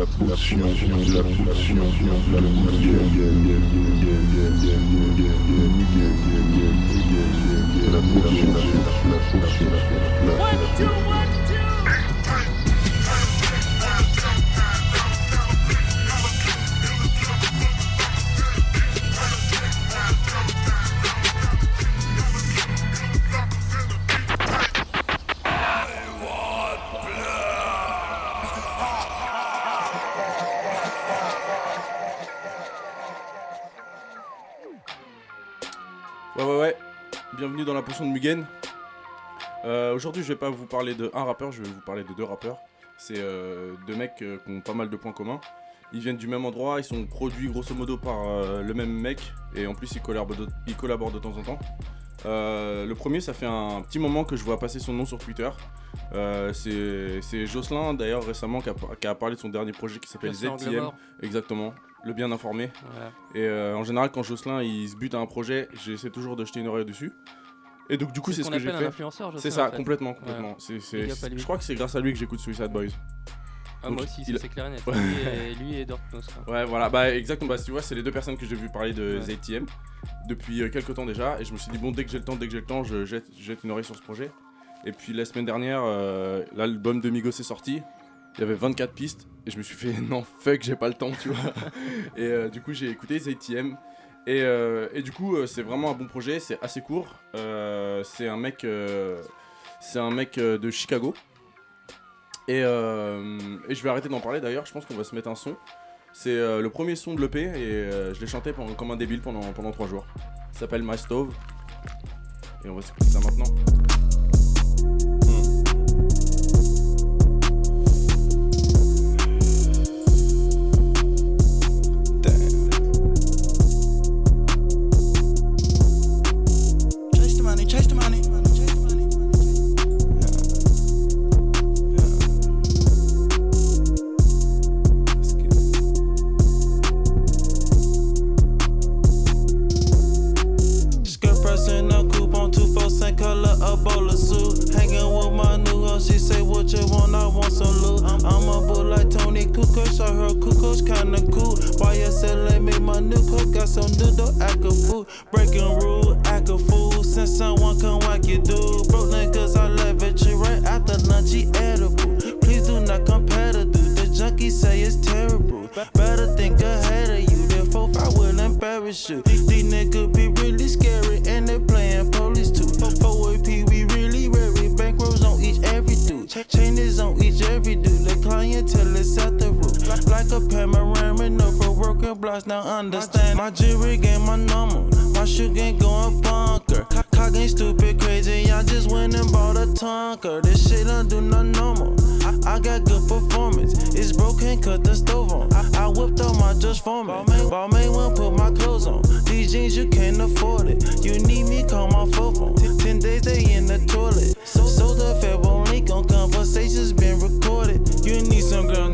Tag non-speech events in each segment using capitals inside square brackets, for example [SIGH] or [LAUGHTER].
la potion, la potion, la potion, Ouais, ouais, ouais. Bienvenue dans la potion de Mugen. Euh, Aujourd'hui, je vais pas vous parler de un rappeur, je vais vous parler de deux rappeurs. C'est euh, deux mecs euh, qui ont pas mal de points communs. Ils viennent du même endroit, ils sont produits grosso modo par le même mec et en plus ils collaborent de, ils collaborent de temps en temps. Le premier, ça fait un petit moment que je vois passer son nom sur Twitter. C'est Jocelyn d'ailleurs récemment qui a, qui a parlé de son dernier projet qui s'appelle ZTM. Exactement, le bien informé. Voilà. Et euh, en général, quand Jocelyn il se bute à un projet, j'essaie toujours de jeter une oreille dessus. Et donc, du coup, c'est ce que j'ai fait. C'est ça, en fait. complètement, complètement. C'est- je crois que c'est grâce à lui que j'écoute Suicide Boys. Ah, Donc, moi aussi, il- c'est clair et net. [LAUGHS] Lui et, lui et Dortmund. Ouais, voilà, bah exactement. Bah, tu vois, c'est les deux personnes que j'ai vu parler de Ouais. ZTM depuis euh, quelques temps déjà. Et je me suis dit, bon, dès que j'ai le temps, dès que j'ai le temps, je jette, je jette une oreille sur ce projet. Et puis la semaine dernière, euh, l'album de Migos est sorti. Il y avait 24 pistes. Et je me suis fait, [LAUGHS] non, fuck, j'ai pas le temps, tu vois. et euh, du coup, j'ai écouté ZTM. Et, euh, et du coup, euh, c'est vraiment un bon projet. C'est assez court. C'est un mec, c'est un mec de Chicago. Et, et je vais arrêter d'en parler d'ailleurs. Je pense qu'on va se mettre un son. C'est le premier son de l'EP et je l'ai chanté pendant- comme un débile pendant, pendant 3 jours. S'appelle My Stove. Et on va s'écouter ça maintenant. Kinda cool. YSL make my new cook, got some new dough, act a fool. Breaking rule, act a fool. Since someone come whack you, dude. Broke niggas, I love it, you right after lunch, he edible. Please do not compare to dude. The junkie say it's terrible. Better think ahead of you. Therefore, I will embarrass you. These niggas be really scary and they playing police too. 4AP, we really wary. Bankrolls on each every dude. Chain is on each every dude. The clientele is at the. Like a panorama, no for working blocks. Now understand my jewelry game, my number. My shoe game going bunker. Cock ain't stupid, crazy. I just went and bought a Tonka. This shit don't do not normal. I, I got good performance. It's broken, cut the stove on. I, I whipped out my just for me. Balmain won't put my clothes on. These jeans, you can't afford it. You need me, call my phone phone. Ten days, they in the toilet. So, so the fed won't link on conversations been recorded. You need some girl,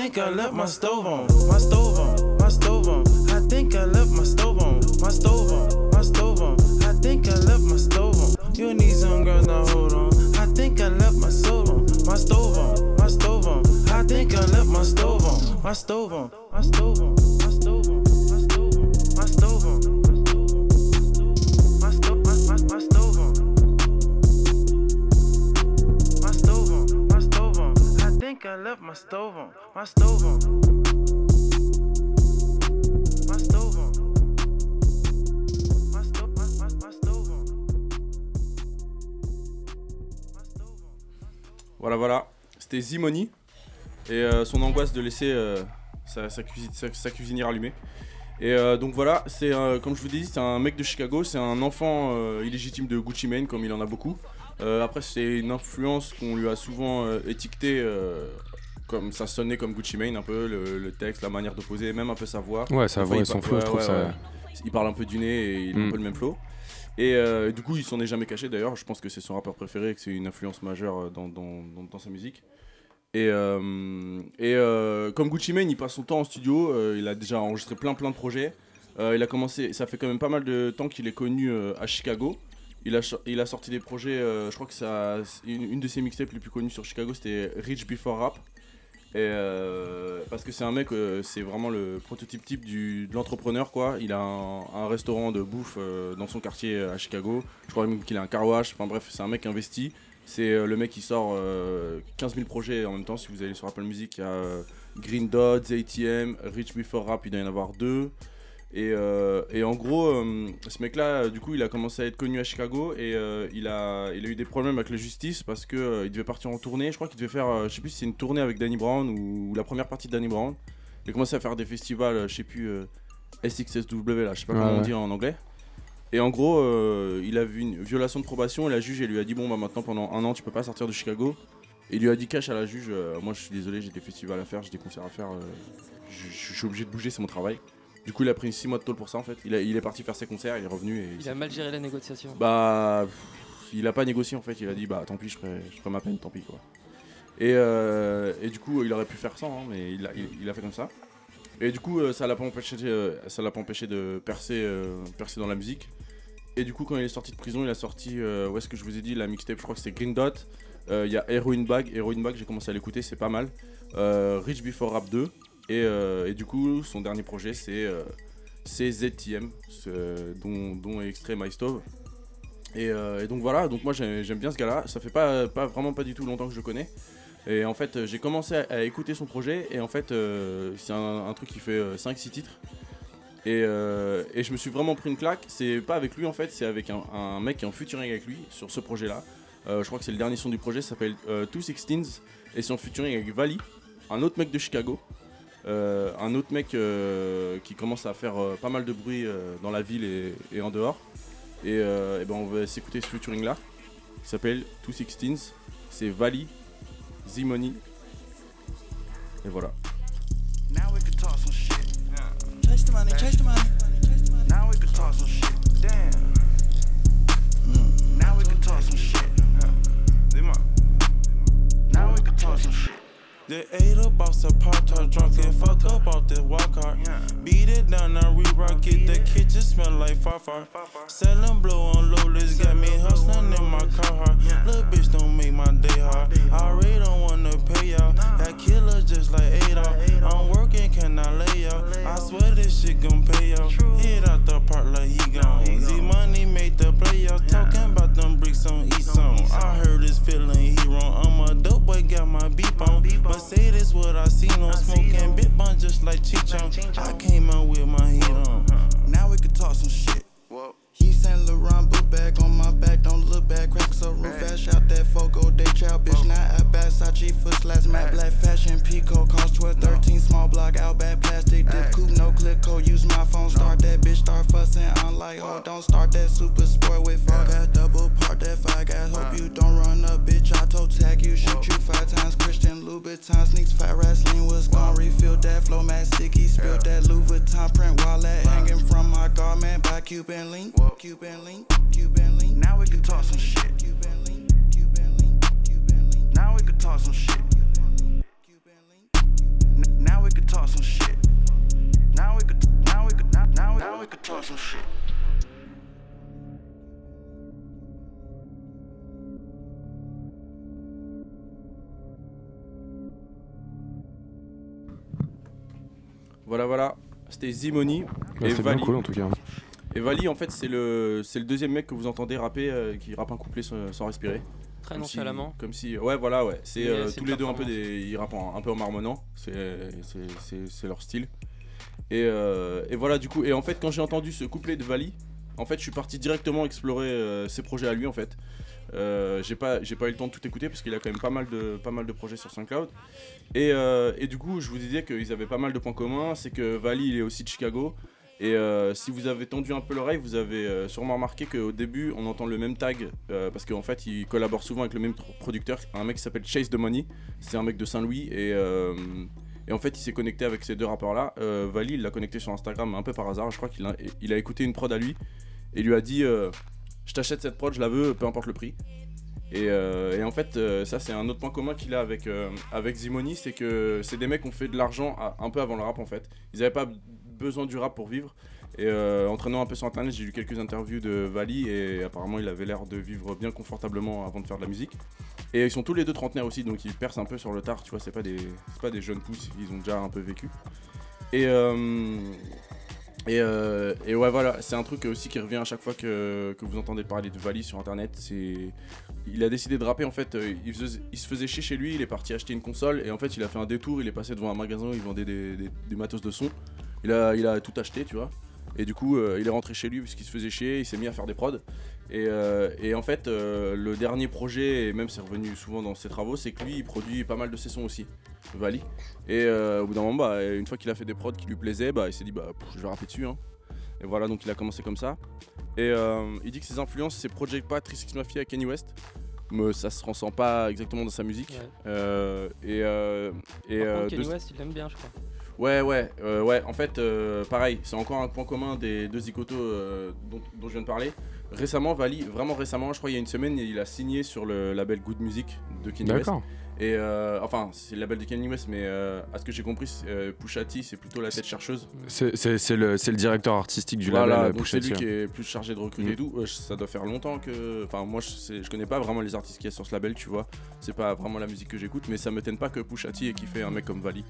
think I left my stove on. My stove on. My stove on. I think I left my stove on. My stove on. My stove on. I think I left my stove on. You need some girl, now hold on. I think I left my stove on. My stove on. My stove on. I think I left my stove on. My stove on. My stove on. My stove on. Voilà, voilà. C'était Zimoni et euh, son angoisse de laisser euh, sa, sa cuisi- sa- sa cuisinière allumée. Et euh, donc voilà, c'est comme je vous dit, c'est un mec de Chicago, c'est un enfant illégitime de Gucci Mane, comme il en a beaucoup. Euh, après, c'est une influence qu'on lui a souvent euh, étiquetée, euh, comme ça sonnait comme Gucci Mane, un peu le, le texte, la manière de poser, même un peu sa voix. Ouais, sa voix et son flow, ouais, je trouve ouais, ça. ouais. Il parle un peu du nez et il a un Mm. peu le même flow. Et du coup, il s'en est jamais caché d'ailleurs. Je pense que c'est son rappeur préféré et que c'est une influence majeure dans, dans- dans- dans sa musique. Et, et comme Gucci Mane, il passe son temps en studio. il a déjà enregistré plein plein de projets. Il a commencé, ça fait quand même pas mal de temps qu'il est connu à Chicago. Il a, sorti des projets, euh, je crois que ça, une, de ses mixtapes les plus connues sur Chicago, c'était Rich Before Rap. Euh, parce que c'est un mec, euh, c'est vraiment le prototype type de l'entrepreneur quoi. Il a un, restaurant de bouffe dans son quartier à Chicago. Je crois même qu'il a un car wash. Enfin bref, c'est un mec investi. C'est le mec qui sort euh, 15 000 projets en même temps. Si vous allez sur Apple Music, il y a Green Dot, ATM, Rich Before Rap, il doit y en avoir deux. Et, euh, et en gros, euh, ce mec-là, du coup, il a commencé à être connu à Chicago et euh, il, a, il a eu des problèmes avec la justice parce que euh, il devait partir en tournée. Je crois qu'il devait faire, je sais plus si c'est une tournée avec Danny Brown ou, la première partie de Danny Brown. Il a commencé à faire des festivals, je sais plus, SXSW là, je sais pas comment on dit en anglais. Et en gros, il a vu une violation de probation et la juge elle lui a dit bon bah maintenant pendant un an tu peux pas sortir de Chicago. Et il lui a dit cash à la juge, moi je suis désolé, j'ai des festivals à faire, j'ai des concerts à faire, je suis obligé de bouger, c'est mon travail. Du coup il a pris 6 mois de tôle pour ça en fait. Il, a- il est parti faire ses concerts, il est revenu et Il a mal géré la négociation. bah, pff, il a pas négocié en fait. Il a dit bah tant pis, je ferai, je ferai ma peine, tant pis quoi. Et, euh, et du coup, il aurait pu faire ça, hein, mais il a, il, il a fait comme ça. Et du coup, euh, ça l'a pas empêché, euh, ça l'a pas empêché de percer, euh, percer dans la musique. Et du coup, quand il est sorti de prison, il a sorti, euh, où est-ce que je vous ai dit, la mixtape, je crois que c'était Green Dot. Il y a Heroin Bag, Heroin Bag, j'ai commencé à l'écouter, c'est pas mal. Rich Before Rap 2. Et, euh, et du coup, son dernier projet, c'est euh, ZTM, dont, dont est extrait My Stove. Et, euh, et donc voilà, donc moi j'ai- j'aime bien ce gars-là. Ça fait pas, pas vraiment pas du tout longtemps que je le connais. Et en fait, j'ai commencé à, écouter son projet. Et en fait, c'est un, truc qui fait 5-6 titres. Et, et je me suis vraiment pris une claque. C'est pas avec lui en fait, c'est avec un, mec qui est en featuring avec lui sur ce projet-là. Je crois que c'est le dernier son du projet, ça s'appelle Two Sixteens. Et c'est en featuring avec Vali, un autre mec de Chicago. Euh, un autre mec euh, qui commence à faire euh, pas mal de bruit euh, dans la ville et, et en dehors. Et, euh, et ben on va s'écouter ce featuring là. Il s'appelle Two Sixteens. C'est Vali, Z-Money. Et voilà. Now we can talk some shit. Chase the money, chase the money. Now we can talk some shit. Damn. Now we can talk some shit. Now we can talk some shit. The ate a boss a pop tart drunk and fuck up off this walk cart. Beat it down and re-rock it. The kitchen smell like farfar. Selling blow on low list got me hustling in my car hard. Little bitch don't make my day hard. I already don't wanna pay y'all. That killer just like Adolf. I'm working, can I lay y'all? I swear this shit gon' pay y'all. Hit out the park like he gone. Easy money made the playoffs. Talking sticky, spilled that Louis Vuitton print wallet hanging from my garment by Cuban link, Cuban link, Cuban link. Now we can talk some shit. Cuban link, Cuban link, Cuban link, Now we can talk some shit. Cuban link. N- Now we can talk some shit. Now we could. Now we could. Now, now, now we could talk some shit. Voilà, voilà. C'était Bah, et c'est bien Vali. cool en tout cas. Et Vali, en fait, c'est le, c'est le deuxième mec que vous entendez rapper euh, qui rappe un couplet sans, sans respirer. Très Comme si-. Comme si, ouais, voilà, ouais. C'est euh, tous les deux un peu des, ils rappent en- un peu en marmonnant. C'est, c'est, c'est, c'est leur style. Et, euh, et voilà, du coup, et en fait, quand j'ai entendu ce couplet de Vali, en fait, je suis parti directement explorer euh, ses projets à lui, en fait. Euh, j'ai pas, j'ai pas eu le temps de tout écouter parce qu'il a quand même pas mal de, pas mal de projets sur SoundCloud. Et, euh, et du coup, je vous disais qu'ils avaient pas mal de points communs. C'est que Vali, il est aussi de Chicago. Et euh, si vous avez tendu un peu l'oreille, vous avez sûrement remarqué qu'au début, on entend le même tag parce qu'en fait, il collabore souvent avec le même producteur, un mec qui s'appelle Chase the Money. C'est un mec de Saint-Louis et, euh, et en fait, il s'est connecté avec ces deux rappeurs-là. Vali, il l'a connecté sur Instagram un peu par hasard. Je crois qu'il a, il a écouté une prod à lui et lui a dit Je t'achète cette prod, je la veux, peu importe le prix. Et, euh, en fait, euh, ça c'est un autre point commun qu'il a avec, euh, avec Zimoni, c'est que c'est des mecs qui ont fait de l'argent un peu avant le rap en fait. Ils n'avaient pas besoin du rap pour vivre. Et en traînant un peu sur internet, j'ai lu quelques interviews de Vali et apparemment il avait l'air de vivre bien confortablement avant de faire de la musique. Et ils sont tous les deux trentenaires aussi, donc ils percent un peu sur le tard, tu vois, c'est pas des, pas des jeunes pousses, ils ont déjà un peu vécu. Et, euh, et, euh, et ouais, voilà, c'est un truc aussi qui revient à chaque fois que, vous entendez parler de Vali sur internet. C'est, il a décidé de rapper en fait, euh, il, se faisait chier chez lui, il est parti acheter une console et en fait il a fait un détour, il est passé devant un magasin il vendait des, des- matos de son. Il a, tout acheté, tu vois. Et du coup, euh, il est rentré chez lui parce qu'il se faisait chier, il s'est mis à faire des prods. Et, euh, et en fait, euh, le dernier projet, et même c'est revenu souvent dans ses travaux, c'est que lui, il produit pas mal de ses sons aussi, Vali. Et euh, au bout d'un moment, bah, une fois qu'il a fait des prods qui lui plaisaient, bah, il s'est dit, bah, pff, je vais rapper dessus. hein. Et voilà, donc il a commencé comme ça. Et il dit que ses influences, c'est Project Pat, 36 Mafia, Kanye West. Mais ça se ressent pas exactement dans sa musique. Ouais. Et et Par contre, Kanye de- West, il l'aime bien, je crois. Ouais, ouais, euh, ouais. En fait, euh, pareil, c'est encore un point commun des deux Zicoto euh, dont, dont je viens de parler. Récemment, Vali, vraiment récemment, je crois il y a une semaine, il a signé sur le label Good Music de Kanye West. Et euh, enfin, c'est le label de Kanye West, mais à ce que j'ai compris, c'est, Pusha T, c'est plutôt la tête chercheuse. C'est le, le directeur artistique du voilà, label. Pusha c'est lui qui est plus chargé de recruter Mm. et tout. Ça doit faire longtemps que. Enfin, moi, je, je connais pas vraiment les artistes qu'il y a sur ce label, tu vois. C'est pas vraiment la musique que j'écoute, mais ça me m'étonne pas que Pusha T ait kiffé un mec comme Vali.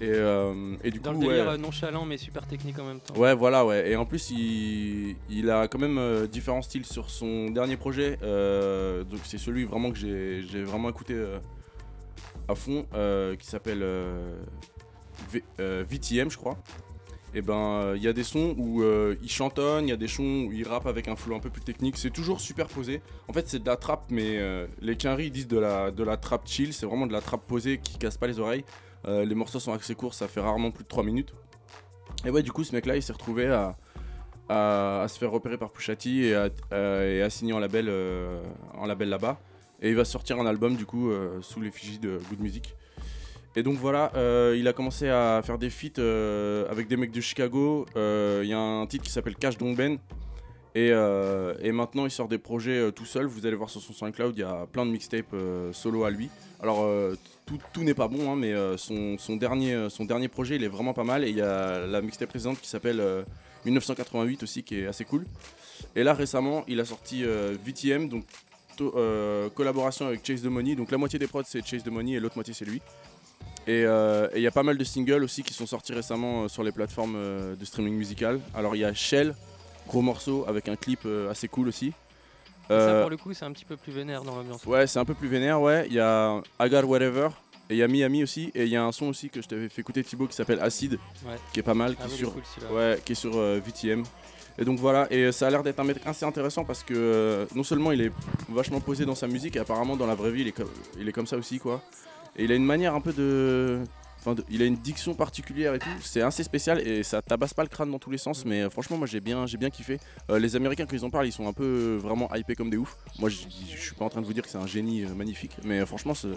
Et, euh, et du Dans coup, le délire ouais. nonchalant mais super technique en même temps. Ouais, voilà, ouais. Et en plus, il, il a quand même euh, différents styles sur son dernier projet. euh, donc, c'est celui vraiment que j'ai vraiment écouté à fond, qui s'appelle VTM, je crois. Et ben, euh, il y a des sons où euh, il chantonne, il y a des sons où il rappe avec un flow un peu plus technique. C'est toujours superposé. En fait, c'est de la trappe, mais euh, les Quinry disent de la, de la trappe chill. C'est vraiment de la trappe posée qui casse pas les oreilles. Euh, les morceaux sont assez courts, ça fait rarement plus de 3 minutes. Et ouais, du coup, ce mec-là, il s'est retrouvé à, à, se faire repérer par Pusha T et à, signer en label, euh, là-bas. Et il va sortir un album, du coup, euh, sous l'effigie de Good Music. Et donc voilà, euh, il a commencé à faire des feats euh, avec des mecs de Chicago. Euh, Il y a un titre qui s'appelle Cash Don't Ben. Et, maintenant, il sort des projets tout seul. Vous allez voir sur son SoundCloud, il y a plein de mixtapes solo à lui. Alors, tout, n'est pas bon, hein, mais son, dernier, son dernier projet, il est vraiment pas mal. Et il y a la mixtape précédente qui s'appelle euh, 1988 aussi, qui est assez cool. Et là, récemment, il a sorti VTM, donc collaboration avec Chase the Money. Donc la moitié des prods, c'est Chase the Money et l'autre moitié, c'est lui. Et euh, et il y a pas mal de singles aussi qui sont sortis récemment euh, sur les plateformes euh, de streaming musical. Alors il y a Shell, gros morceau avec un clip assez cool aussi. Ça pour le coup c'est un petit peu plus vénère dans l'ambiance. Ouais, c'est un peu plus vénère, ouais. Il y a Got Whatever, et il y a Miami aussi, et il y a un son aussi que je t'avais fait écouter Thibaut qui s'appelle Acid, Ouais. qui est pas mal, qui Ah est oui, il est sur, cool, ouais, qui est sur euh, VTM. Et donc voilà, et ça a l'air d'être un mec assez intéressant parce que euh, non seulement il est vachement posé dans sa musique, et apparemment dans la vraie vie il est, co- il est comme ça aussi, quoi. Et il a une manière un peu de. Enfin, de- il a une diction particulière et tout, c'est assez spécial et ça tabasse pas le crâne dans tous les sens, mais euh, franchement, moi j'ai bien, j'ai bien kiffé. Euh, les Américains, quand ils en parlent, ils sont un peu euh, vraiment hypés comme des oufs. Moi, je suis pas en train de vous dire que c'est un génie euh, magnifique, mais franchement, ce,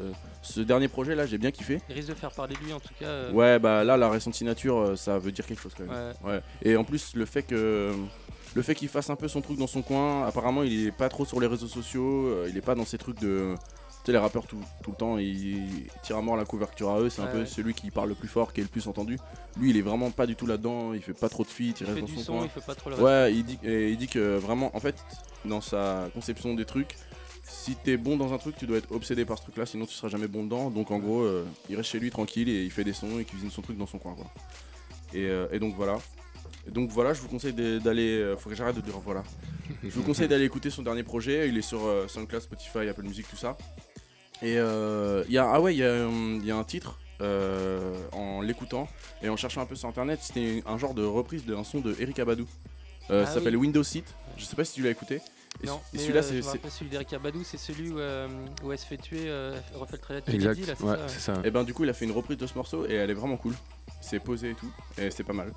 ce dernier projet là, j'ai bien kiffé. Il risque de faire parler de lui en tout cas. Ouais, bah là, la récente signature, ça veut dire quelque chose quand même. ouais. Ouais. Et en plus, le fait que le fait qu'il fasse un peu son truc dans son coin, apparemment, il est pas trop sur les réseaux sociaux, euh, il est pas dans ces trucs de. Tu sais, les rappeurs tout, tout le temps, ils, tirent à mort la couverture à eux, c'est un peu ouais. celui qui parle le plus fort, qui est le plus entendu. Lui, il est vraiment pas du tout là-dedans, il fait pas trop de feats, il, Il reste fait dans du son coin. il fait pas trop le reste. Ouais, il dit, et il dit que vraiment, en fait, dans sa conception des trucs, si t'es bon dans un truc, tu dois être obsédé par ce truc-là, sinon tu seras jamais bon dedans. Donc en gros, euh, il reste chez lui tranquille et il fait des sons et cuisine son truc dans son coin, quoi. Et, euh, et donc voilà. Et donc voilà, je vous conseille d'aller. euh, faut que j'arrête de dire voilà. Je vous conseille d'aller écouter son dernier projet. Il est sur SoundCloud, Spotify, Apple Music, tout ça. Et euh, il y a, ah ouais, il y, a, hum, il y a un titre euh, en l'écoutant et en cherchant un peu sur internet. C'était un genre de reprise d'un son de Eric Abadou. Euh, Ah ça s'appelle oui. Windows Seat. Je sais pas si tu l'as écouté. Et, Non, et celui-là, euh, c'est. celui d'Eric Abadou, c'est celui où, euh, où elle se fait tuer, euh, refait le trait de Exact. C'est Ouais, ça, ouais. c'est ça. Et ben du coup il a fait une reprise de ce morceau et elle est vraiment cool. C'est posé et tout. Et c'est pas mal.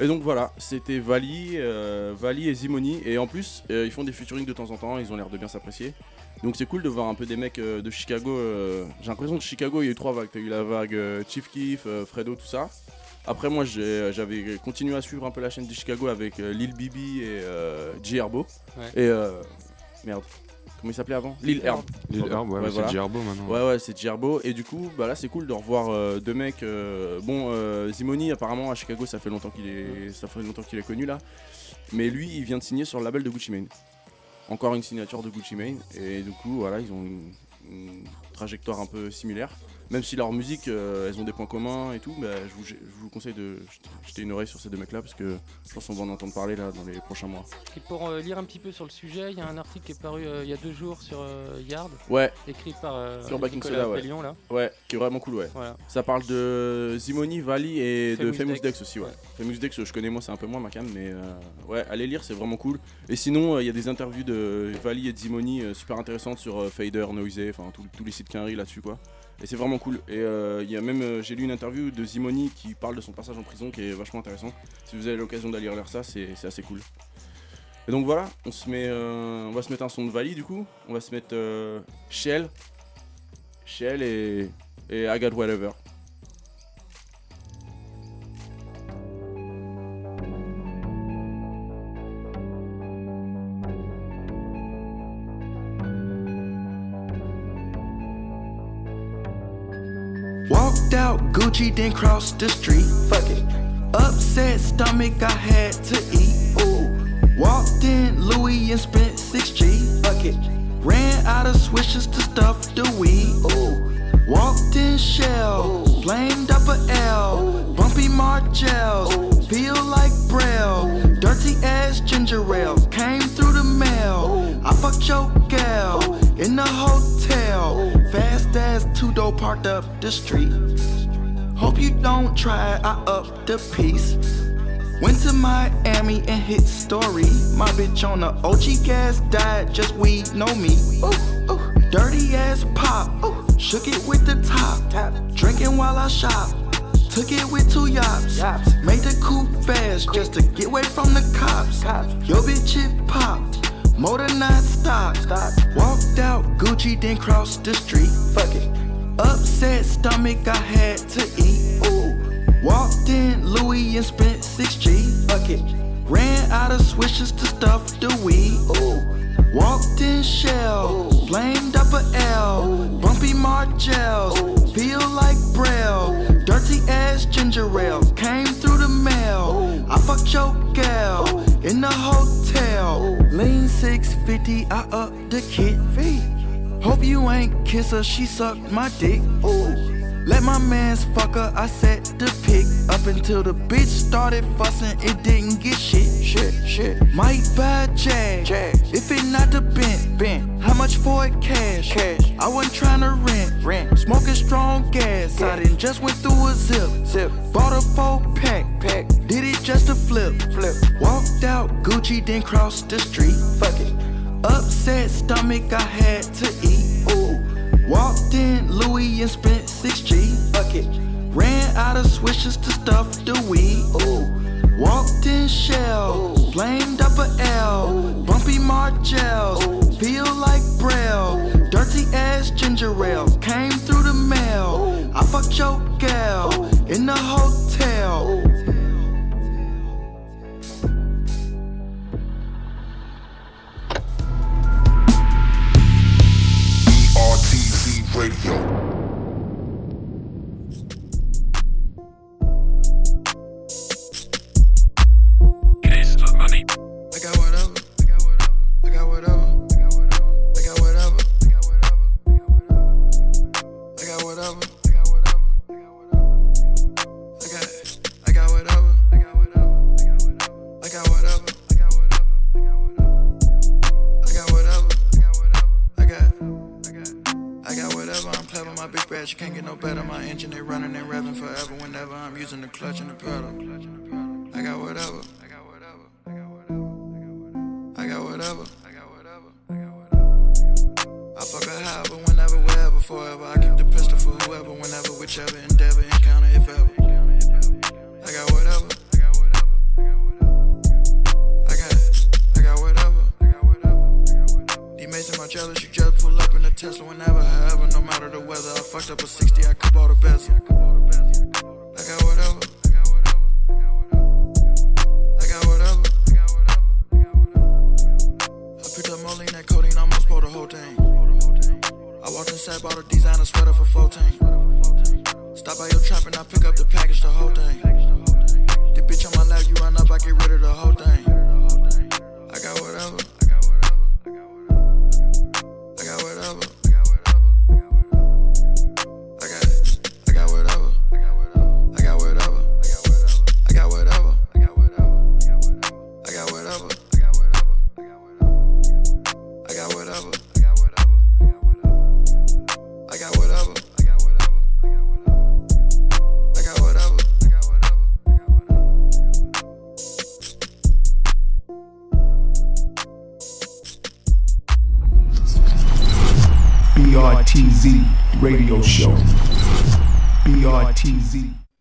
Et donc voilà, c'était Vali, euh, Vali et Zimoni. Et en plus, euh, ils font des featuring de temps en temps, ils ont l'air de bien s'apprécier. Donc c'est cool de voir un peu des mecs euh, de Chicago. euh, J'ai l'impression que Chicago, il y a eu trois vagues. T'as eu la vague euh, Chief Keef, euh, Fredo, tout ça. Après moi j'ai- j'avais continué à suivre un peu la chaîne de Chicago avec euh, Lil Bibi et euh, J Herbo. Ouais. Et euh, merde, comment il s'appelait avant? Lil Herb. Lil Herb, ouais, Ouais, c'est voilà. Gerbo maintenant. Ouais, ouais, c'est Gerbo. Et du coup, bah là, c'est cool de revoir euh, deux mecs. euh, bon, euh, Zimoni, apparemment, à Chicago, ça fait longtemps qu'il est, ça fait longtemps qu'il est connu là. Mais lui, il vient de signer sur le label de Gucci Mane. Encore une signature de Gucci Mane. Et du coup, voilà, ils ont une, une trajectoire un peu similaire. Même si leur musique, euh, elles ont des points communs et tout, bah, je, vous, je vous conseille de jeter une oreille sur ces deux mecs là parce que je pense qu'on va en entendre parler là dans les prochains mois. Et pour euh, lire un petit peu sur le sujet, il y a un article qui est paru euh, il y a deux jours sur Yard, Ouais, écrit par Sur Nicolas Soda, ouais. Pellion, là. ouais, qui est vraiment cool, ouais. Voilà. Ça parle de Zimoni, Vali et de Famous Dex. Dex aussi, ouais. Ouais. Famous Dex, je connais moi, c'est un peu moins ma cam, mais euh, ouais, allez lire, c'est vraiment cool. Et sinon, il y a des interviews de Vali et de Zimoni super intéressantes sur Fader, Noisy, enfin tous- tous les sites Quinry là-dessus, quoi. Et c'est vraiment cool. Et euh, il y a même, euh, j'ai lu une interview de Zimoni qui parle de son passage en prison qui est vachement intéressant. Si vous avez l'occasion d'aller lire ça, c'est assez cool. Et donc voilà, on se met, euh, on va se mettre un son de Vali du coup. On va se mettre euh, Shell, Shell et, et I Whatever. Gucci, then crossed the street. Fuck it. Upset stomach, I had to eat. Ooh. Walked in Louis and spent 6G. Fuck it. Ran out of swishes to stuff the weed. Ooh. Walked in shell, flamed up a L. Ooh. Bumpy Margels, feel like Braille. Ooh. Dirty ass ginger ale came through the mail. Ooh. I fucked your gal in the hotel. Fast as two door parked up the street. Hope you don't try, I up the piece. Went to Miami and hit story. My bitch on the OG gas died, just weed, know me. Ooh ooh. dirty ass pop, ooh. shook it with the top. Drinking while I shop, took it with two yachts. Made the coupe fast just to get away from the cops. Yo bitch it popped, motor not stopped. Walked out Gucci, then crossed the street. Fuck it. Upset stomach, I had to eat. Walked in Louis and spent 6G. Fuck it. Ran out of swishes to stuff the weed. Walked in shell, flamed up a L. Bumpy Margels, feel like Braille. Dirty ass ginger ale came through the mail. I fucked your gal in the hotel. Lean 650, I up the kit. Hope you ain't kiss her, she sucked my dick. Ooh. Let my mans fuck her, I set the pick. Up until the bitch started fussing, it didn't get shit. Shit, shit. Might buy a Jag, if it not the bent. bent. How much for it cash? Cash. I wasn't trying to rent. Rent. Smoking strong gas, I didn't just went through a zip. Zip. Bought a four pack. Pack. Did it just to flip. Flip. Walked out Gucci, then crossed the street. Fuck it. Upset stomach, I had to eat. Ooh. Walked in Louis and spent 6G. Fuck it. Ran out of swishes to stuff the weed. Ooh. Walked in shell, flamed up a L. Bumpy Margels, feel like Braille. Dirty ass ginger ale came through the mail. I fucked your gal in the hotel. Whichever endeavor, encounter, if ever. I got whatever. I got whatever. I got whatever. D Mason, my jealous, you just pull up in a Tesla whenever, however, no matter the weather. I fucked up a 60, I could bought a bezel.